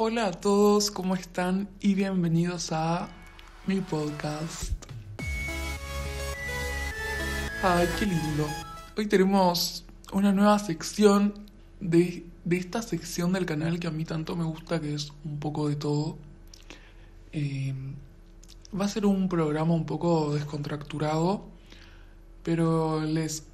Hola a todos, ¿cómo están? Y bienvenidos a mi podcast. Ay, qué lindo. Hoy tenemos una nueva sección de, esta sección del canal que a mí tanto me gusta, que es un poco de todo. Eh, va a ser un programa un poco descontracturado, pero les,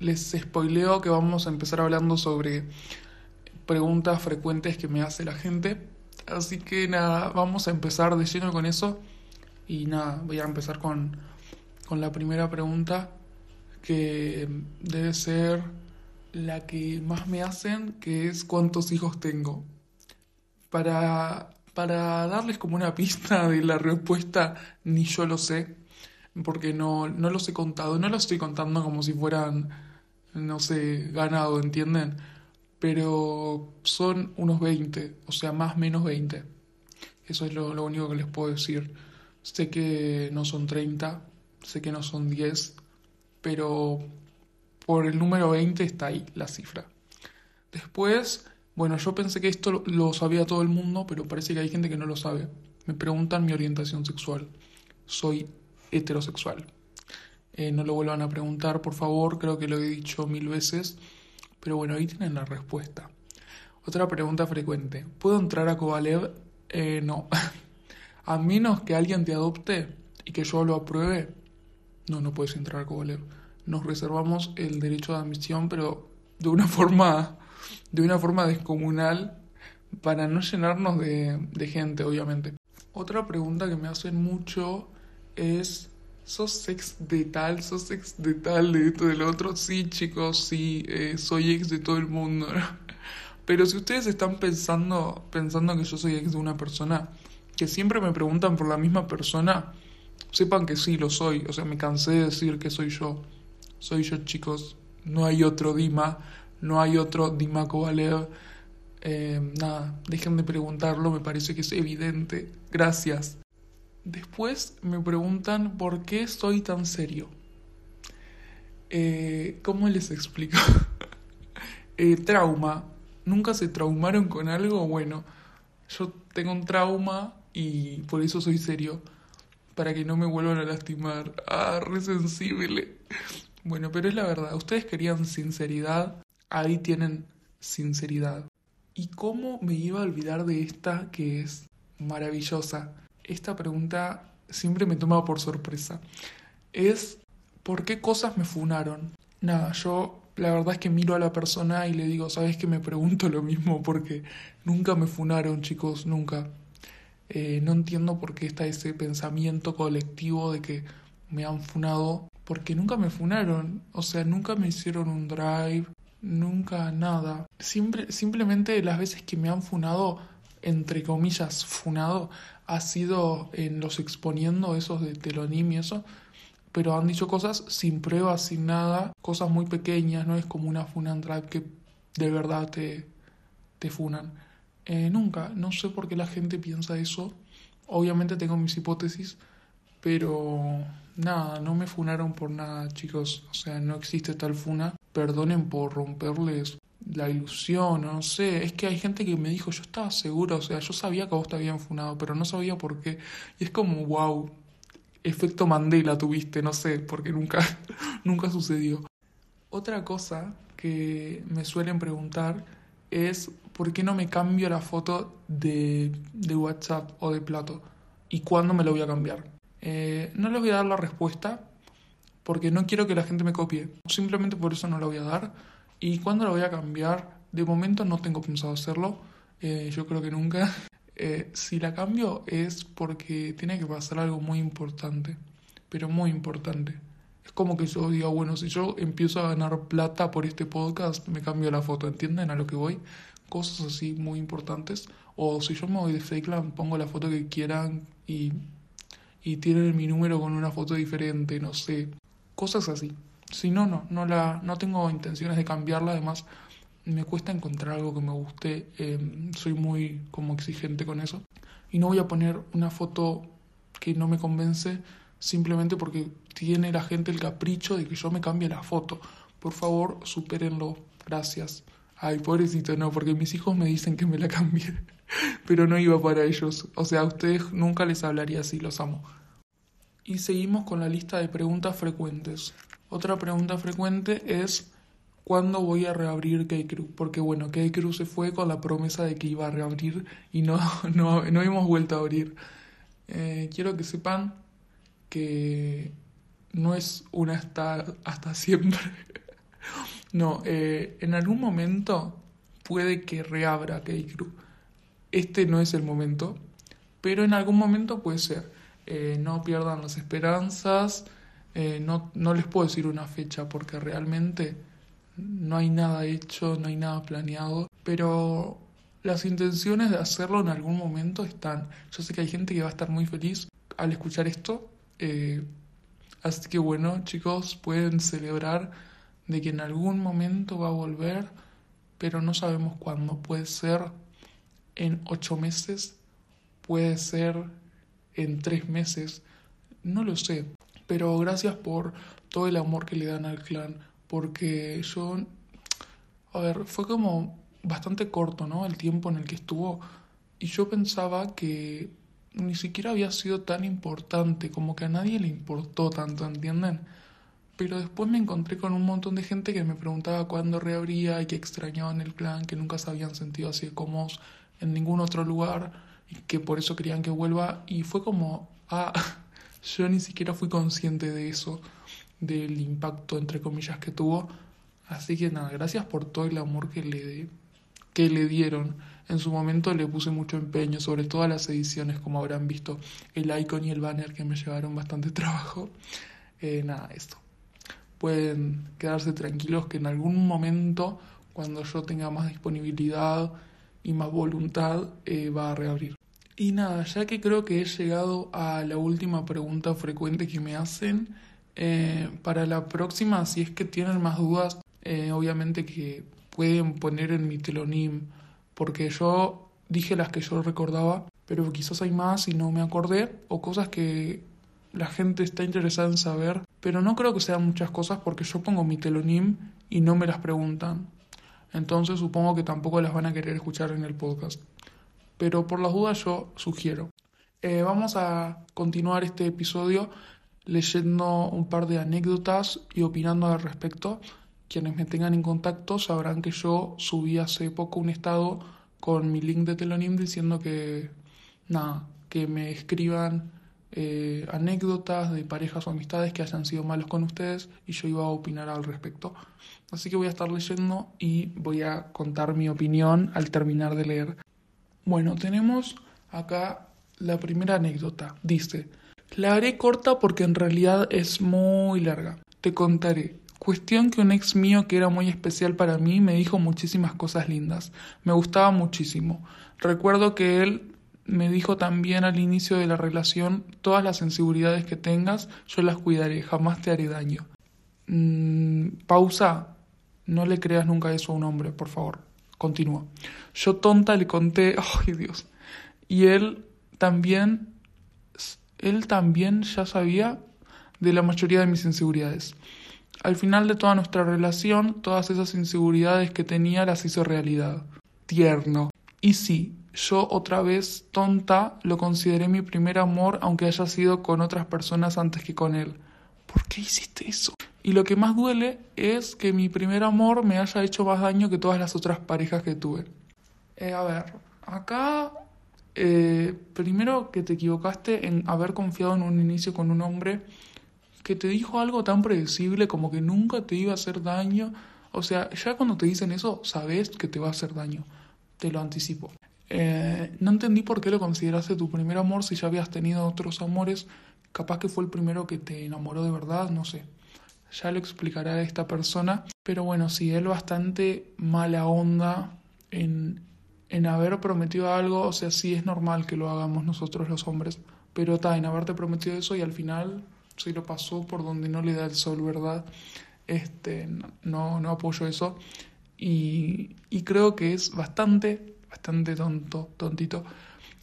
les spoileo que vamos a empezar hablando sobre preguntas frecuentes que me hace la gente. Así que nada, vamos a empezar de lleno con eso. Y nada, voy a empezar con, con la primera pregunta, que debe ser la que más me hacen, que es cuántos hijos tengo. Para, para darles como una pista de la respuesta, ni yo lo sé, porque no, no los he contado, no los estoy contando como si fueran, no sé, ganado, ¿entienden? Pero son unos 20, o sea, más o menos 20. Eso es lo, único que les puedo decir. Sé que no son 30, sé que no son 10, pero por el número 20 está ahí la cifra. Después, bueno, yo pensé que esto lo sabía todo el mundo, pero parece que hay gente que no lo sabe. Me preguntan mi orientación sexual. Soy heterosexual. Eh, no lo vuelvan a preguntar, por favor, creo que lo he dicho mil veces. Pero bueno, ahí tienen la respuesta. Otra pregunta frecuente. ¿Puedo entrar a Kovalev? Eh, no. a menos que alguien te adopte y que yo lo apruebe, no, no puedes entrar a Kovalev. Nos reservamos el derecho de admisión, pero de una forma, de una forma descomunal para no llenarnos de, de gente, obviamente. Otra pregunta que me hacen mucho es sos ex de tal, sos ex de tal, de esto, del otro. Sí, chicos, sí, eh, soy ex de todo el mundo. Pero si ustedes están pensando, pensando que yo soy ex de una persona, que siempre me preguntan por la misma persona, sepan que sí, lo soy. O sea, me cansé de decir que soy yo. Soy yo, chicos. No hay otro Dima, no hay otro Dima Kovalev. Eh, nada, dejen de preguntarlo, me parece que es evidente. Gracias. Después me preguntan por qué soy tan serio. Eh, ¿Cómo les explico? eh, trauma. ¿Nunca se traumaron con algo? Bueno, yo tengo un trauma y por eso soy serio. Para que no me vuelvan a lastimar. Ah, re sensible. Bueno, pero es la verdad. Ustedes querían sinceridad. Ahí tienen sinceridad. ¿Y cómo me iba a olvidar de esta que es maravillosa? Esta pregunta siempre me toma por sorpresa. Es, ¿por qué cosas me funaron? Nada, yo la verdad es que miro a la persona y le digo, ¿sabes que me pregunto lo mismo? Porque nunca me funaron, chicos, nunca. Eh, no entiendo por qué está ese pensamiento colectivo de que me han funado, porque nunca me funaron, o sea, nunca me hicieron un drive, nunca nada. Simplemente las veces que me han funado, entre comillas, funado, ha sido en los exponiendo esos de telonim y eso, pero han dicho cosas sin pruebas, sin nada, cosas muy pequeñas, no es como una funan drive que de verdad te, te funan. Eh, nunca, no sé por qué la gente piensa eso. Obviamente tengo mis hipótesis, pero nada, no me funaron por nada, chicos. O sea, no existe tal funa. Perdonen por romperles la ilusión, no sé, es que hay gente que me dijo, yo estaba seguro, o sea, yo sabía que vos te habían funado, pero no sabía por qué. Y es como, wow, efecto Mandela tuviste, no sé, porque nunca, nunca sucedió. Otra cosa que me suelen preguntar es por qué no me cambio la foto de, de WhatsApp o de plato y cuándo me lo voy a cambiar. Eh, no les voy a dar la respuesta porque no quiero que la gente me copie. Simplemente por eso no la voy a dar ¿Y cuándo lo voy a cambiar? De momento no tengo pensado hacerlo. Eh, yo creo que nunca. Eh, si la cambio es porque tiene que pasar algo muy importante. Pero muy importante. Es como que yo diga, bueno, si yo empiezo a ganar plata por este podcast, me cambio la foto. ¿Entienden a lo que voy? Cosas así muy importantes. O si yo me voy de Fakeland, pongo la foto que quieran y, y tienen mi número con una foto diferente, no sé. Cosas así. Si no, no, no, la, no tengo intenciones de cambiarla, además me cuesta encontrar algo que me guste, em, soy muy como exigente con eso. Y no voy a poner una foto que no me convence simplemente porque tiene la gente el capricho de que yo me cambie la foto. Por favor, supérenlo. Gracias. Ay, pobrecito, no, porque mis hijos me dicen que me la cambie. pero no iba para ellos. O sea, a ustedes nunca les hablaría así, los amo. Y seguimos con la lista de preguntas frecuentes. Otra pregunta frecuente es ¿cuándo voy a reabrir K-Crew? Porque bueno, K-Crew se fue con la promesa de que iba a reabrir y no, no, no hemos vuelto a abrir. Eh, quiero que sepan que no es una hasta, hasta siempre. no, eh, en algún momento puede que reabra K-Crew. Este no es el momento, pero en algún momento puede ser. Eh, no pierdan las esperanzas. Eh, no, no les puedo decir una fecha porque realmente no hay nada hecho, no hay nada planeado, pero las intenciones de hacerlo en algún momento están. Yo sé que hay gente que va a estar muy feliz al escuchar esto, eh, así que bueno chicos, pueden celebrar de que en algún momento va a volver, pero no sabemos cuándo. Puede ser en ocho meses, puede ser en tres meses, no lo sé. Pero gracias por todo el amor que le dan al clan, porque yo, a ver, fue como bastante corto, ¿no? El tiempo en el que estuvo. Y yo pensaba que ni siquiera había sido tan importante, como que a nadie le importó tanto, ¿entienden? Pero después me encontré con un montón de gente que me preguntaba cuándo reabría y que extrañaban el clan, que nunca se habían sentido así cómodos en ningún otro lugar y que por eso querían que vuelva. Y fue como, ah, yo ni siquiera fui consciente de eso, del impacto, entre comillas, que tuvo. Así que nada, gracias por todo el amor que le, que le dieron. En su momento le puse mucho empeño, sobre todas las ediciones, como habrán visto, el icon y el banner que me llevaron bastante trabajo. Eh, nada, esto. Pueden quedarse tranquilos que en algún momento, cuando yo tenga más disponibilidad y más voluntad, eh, va a reabrir. Y nada, ya que creo que he llegado a la última pregunta frecuente que me hacen, eh, para la próxima, si es que tienen más dudas, obviamente que pueden poner en mi telonim, porque yo dije las que yo recordaba, pero quizás hay más y no me acordé, o cosas que la gente está interesada en saber, pero no creo que sean muchas cosas porque yo pongo mi telonim y no me las preguntan. Entonces supongo que tampoco las van a querer escuchar en el podcast. Pero por las dudas yo sugiero. Eh, vamos a continuar este episodio leyendo un par de anécdotas y opinando al respecto. Quienes me tengan en contacto sabrán que yo subí hace poco un estado con mi link de Telonim diciendo que, nada, que me escriban eh, anécdotas de parejas o amistades que hayan sido malos con ustedes y yo iba a opinar al respecto. Así que voy a estar leyendo y voy a contar mi opinión al terminar de leer. Bueno, tenemos acá la primera anécdota. Dice, la haré corta porque en realidad es muy larga. Te contaré. Cuestión que un ex mío que era muy especial para mí me dijo muchísimas cosas lindas. Me gustaba muchísimo. Recuerdo que él me dijo también al inicio de la relación, todas las inseguridades que tengas, yo las cuidaré, jamás te haré daño. Mm, pausa. No le creas nunca eso a un hombre, por favor. Continúa. Yo tonta le conté, ay Dios. Y él también, él también ya sabía de la mayoría de mis inseguridades. Al final de toda nuestra relación, todas esas inseguridades que tenía las hizo realidad. Tierno. Y sí, yo otra vez, tonta, lo consideré mi primer amor aunque haya sido con otras personas antes que con él. ¿Por qué hiciste eso? Y lo que más duele es que mi primer amor me haya hecho más daño que todas las otras parejas que tuve. Eh, a ver, acá eh, primero que te equivocaste en haber confiado en un inicio con un hombre que te dijo algo tan predecible como que nunca te iba a hacer daño. O sea, ya cuando te dicen eso, sabes que te va a hacer daño. Te lo anticipo. Eh, no entendí por qué lo consideraste tu primer amor si ya habías tenido otros amores. Capaz que fue el primero que te enamoró de verdad, no sé. Ya lo explicará esta persona. Pero bueno, sí, él bastante mala onda en, en haber prometido algo. O sea, sí es normal que lo hagamos nosotros los hombres. Pero está, en haberte prometido eso y al final si lo pasó por donde no le da el sol, ¿verdad? Este, no, no apoyo eso. Y, y creo que es bastante, bastante tonto, tontito,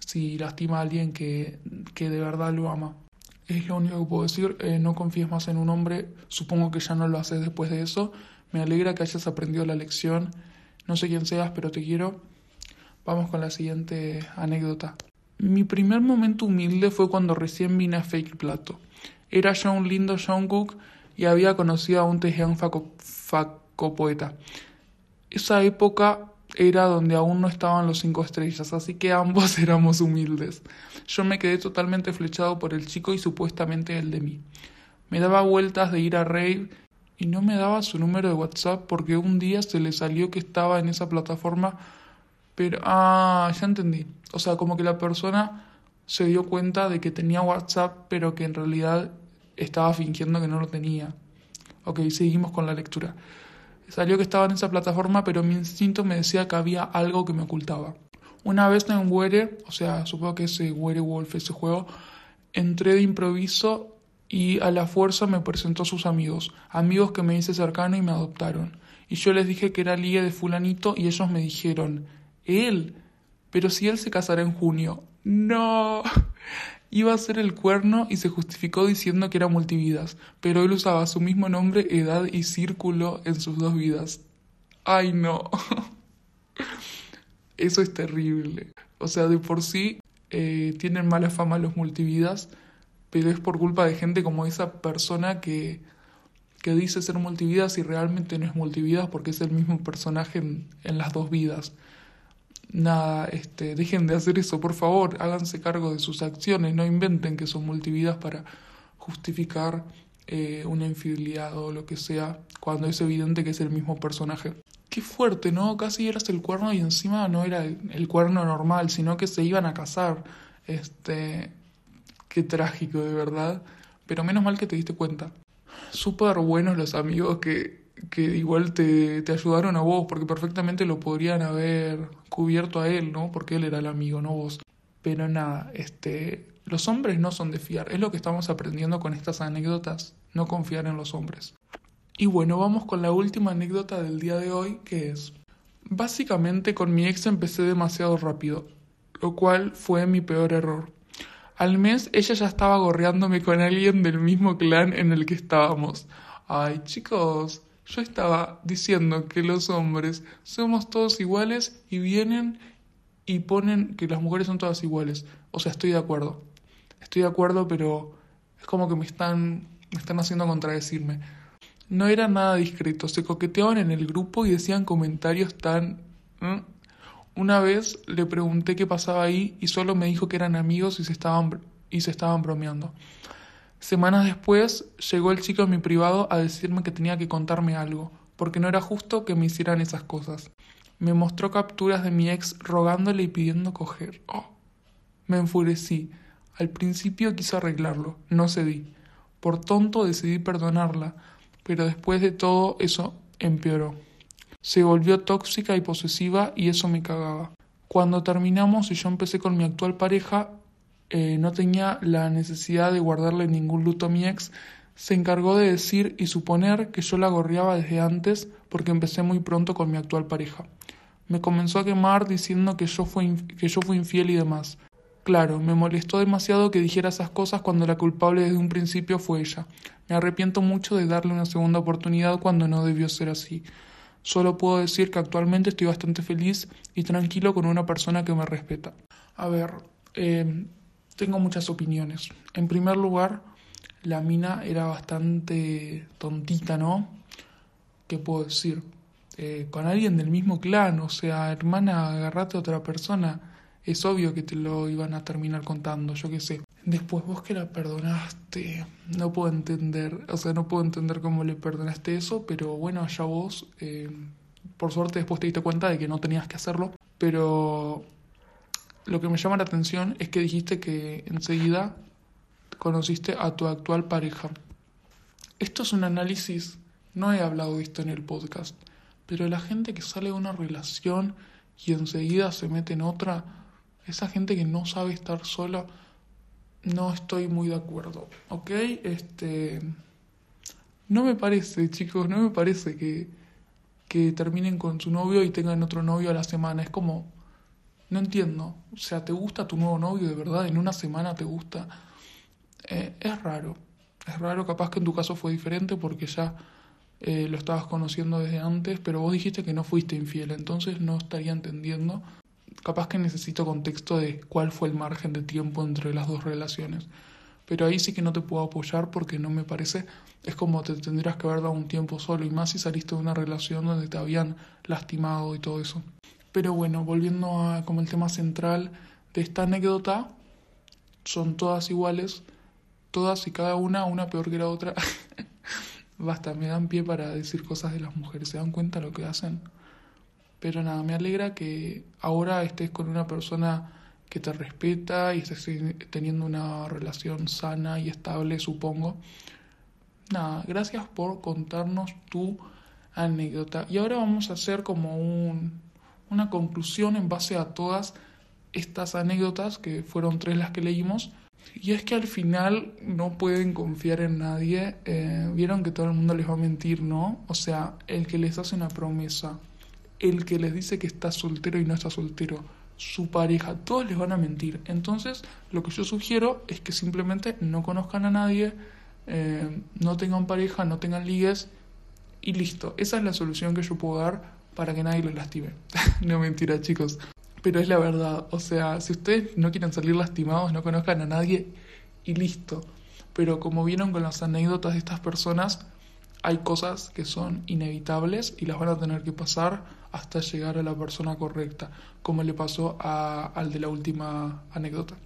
si lastima a alguien que, que de verdad lo ama. Es lo único que puedo decir. Eh, no confíes más en un hombre. Supongo que ya no lo haces después de eso. Me alegra que hayas aprendido la lección. No sé quién seas, pero te quiero. Vamos con la siguiente anécdota. Mi primer momento humilde fue cuando recién vine a Fake Plato. Era ya un lindo Jungkook y había conocido a un Taehyung facopoeta. Esa época era donde aún no estaban los cinco estrellas, así que ambos éramos humildes. Yo me quedé totalmente flechado por el chico y supuestamente el de mí. Me daba vueltas de ir a rave y no me daba su número de WhatsApp porque un día se le salió que estaba en esa plataforma, pero ah, ya entendí. O sea, como que la persona se dio cuenta de que tenía WhatsApp, pero que en realidad estaba fingiendo que no lo tenía. Ok, seguimos con la lectura. Salió que estaba en esa plataforma, pero mi instinto me decía que había algo que me ocultaba. Una vez en Were, o sea, supongo que ese Werewolf, ese juego, entré de improviso y a la fuerza me presentó a sus amigos, amigos que me hice cercano y me adoptaron. Y yo les dije que era liga de fulanito y ellos me dijeron, él, pero si él se casará en junio. No. Iba a ser el cuerno y se justificó diciendo que era multividas, pero él usaba su mismo nombre, edad y círculo en sus dos vidas. Ay, no. Eso es terrible. O sea, de por sí eh, tienen mala fama los multividas, pero es por culpa de gente como esa persona que, que dice ser multividas y realmente no es multividas porque es el mismo personaje en, en las dos vidas nada, este, dejen de hacer eso, por favor, háganse cargo de sus acciones, no inventen que son multividas para justificar eh, una infidelidad o lo que sea, cuando es evidente que es el mismo personaje. Qué fuerte, ¿no? Casi eras el cuerno y encima no era el, cuerno normal, sino que se iban a casar. Este, qué trágico, de verdad. Pero menos mal que te diste cuenta. Súper buenos los amigos que, que igual te, te, ayudaron a vos, porque perfectamente lo podrían haber cubierto a él, ¿no? Porque él era el amigo, no vos. Pero nada, este, los hombres no son de fiar, es lo que estamos aprendiendo con estas anécdotas, no confiar en los hombres. Y bueno, vamos con la última anécdota del día de hoy, que es, básicamente con mi ex empecé demasiado rápido, lo cual fue mi peor error. Al mes ella ya estaba gorreándome con alguien del mismo clan en el que estábamos. Ay, chicos, yo estaba diciendo que los hombres somos todos iguales y vienen y ponen que las mujeres son todas iguales. O sea, estoy de acuerdo. Estoy de acuerdo, pero es como que me están, me están haciendo contradecirme. No era nada discreto, se coqueteaban en el grupo y decían comentarios tan... Una vez le pregunté qué pasaba ahí y solo me dijo que eran amigos y se estaban, y se estaban bromeando. Semanas después llegó el chico en mi privado a decirme que tenía que contarme algo, porque no era justo que me hicieran esas cosas. Me mostró capturas de mi ex rogándole y pidiendo coger. Oh. Me enfurecí. Al principio quise arreglarlo, no cedí. Por tonto decidí perdonarla, pero después de todo eso empeoró. Se volvió tóxica y posesiva y eso me cagaba. Cuando terminamos y yo empecé con mi actual pareja, eh, no tenía la necesidad de guardarle ningún luto a mi ex, se encargó de decir y suponer que yo la gorreaba desde antes porque empecé muy pronto con mi actual pareja. Me comenzó a quemar diciendo que yo, fui, que yo fui infiel y demás. Claro, me molestó demasiado que dijera esas cosas cuando la culpable desde un principio fue ella. Me arrepiento mucho de darle una segunda oportunidad cuando no debió ser así. Solo puedo decir que actualmente estoy bastante feliz y tranquilo con una persona que me respeta. A ver, eh, tengo muchas opiniones. En primer lugar, la mina era bastante tontita, ¿no? ¿Qué puedo decir? Eh, con alguien del mismo clan, o sea, hermana, agarrate a otra persona, es obvio que te lo iban a terminar contando, yo qué sé. Después vos que la perdonaste, no puedo entender, o sea, no puedo entender cómo le perdonaste eso, pero bueno, allá vos, eh, por suerte después te diste cuenta de que no tenías que hacerlo, pero lo que me llama la atención es que dijiste que enseguida conociste a tu actual pareja. Esto es un análisis, no he hablado de esto en el podcast, pero la gente que sale de una relación y enseguida se mete en otra, esa gente que no sabe estar sola, no estoy muy de acuerdo, ¿ok? Este... No me parece, chicos, no me parece que, que terminen con su novio y tengan otro novio a la semana. Es como, no entiendo. O sea, ¿te gusta tu nuevo novio de verdad? ¿En una semana te gusta? Eh, es raro. Es raro, capaz que en tu caso fue diferente porque ya eh, lo estabas conociendo desde antes, pero vos dijiste que no fuiste infiel, entonces no estaría entendiendo capaz que necesito contexto de cuál fue el margen de tiempo entre las dos relaciones. Pero ahí sí que no te puedo apoyar porque no me parece, es como te tendrías que haber dado un tiempo solo y más si saliste de una relación donde te habían lastimado y todo eso. Pero bueno, volviendo a como el tema central de esta anécdota, son todas iguales, todas y cada una, una peor que la otra. Basta, me dan pie para decir cosas de las mujeres, ¿se dan cuenta lo que hacen? Pero nada, me alegra que ahora estés con una persona que te respeta y estés teniendo una relación sana y estable, supongo. Nada, gracias por contarnos tu anécdota. Y ahora vamos a hacer como un, una conclusión en base a todas estas anécdotas, que fueron tres las que leímos. Y es que al final no pueden confiar en nadie. Eh, vieron que todo el mundo les va a mentir, ¿no? O sea, el que les hace una promesa, el que les dice que está soltero y no está soltero, su pareja, todos les van a mentir. Entonces, lo que yo sugiero es que simplemente no conozcan a nadie, eh, no tengan pareja, no tengan ligues y listo. Esa es la solución que yo puedo dar para que nadie los lastime. no mentira, chicos. Pero es la verdad. O sea, si ustedes no quieren salir lastimados, no conozcan a nadie y listo. Pero como vieron con las anécdotas de estas personas, hay cosas que son inevitables y las van a tener que pasar hasta llegar a la persona correcta, como le pasó al de la última anécdota.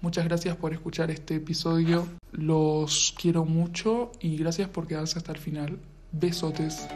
Muchas gracias por escuchar este episodio, los quiero mucho y gracias por quedarse hasta el final. Besotes.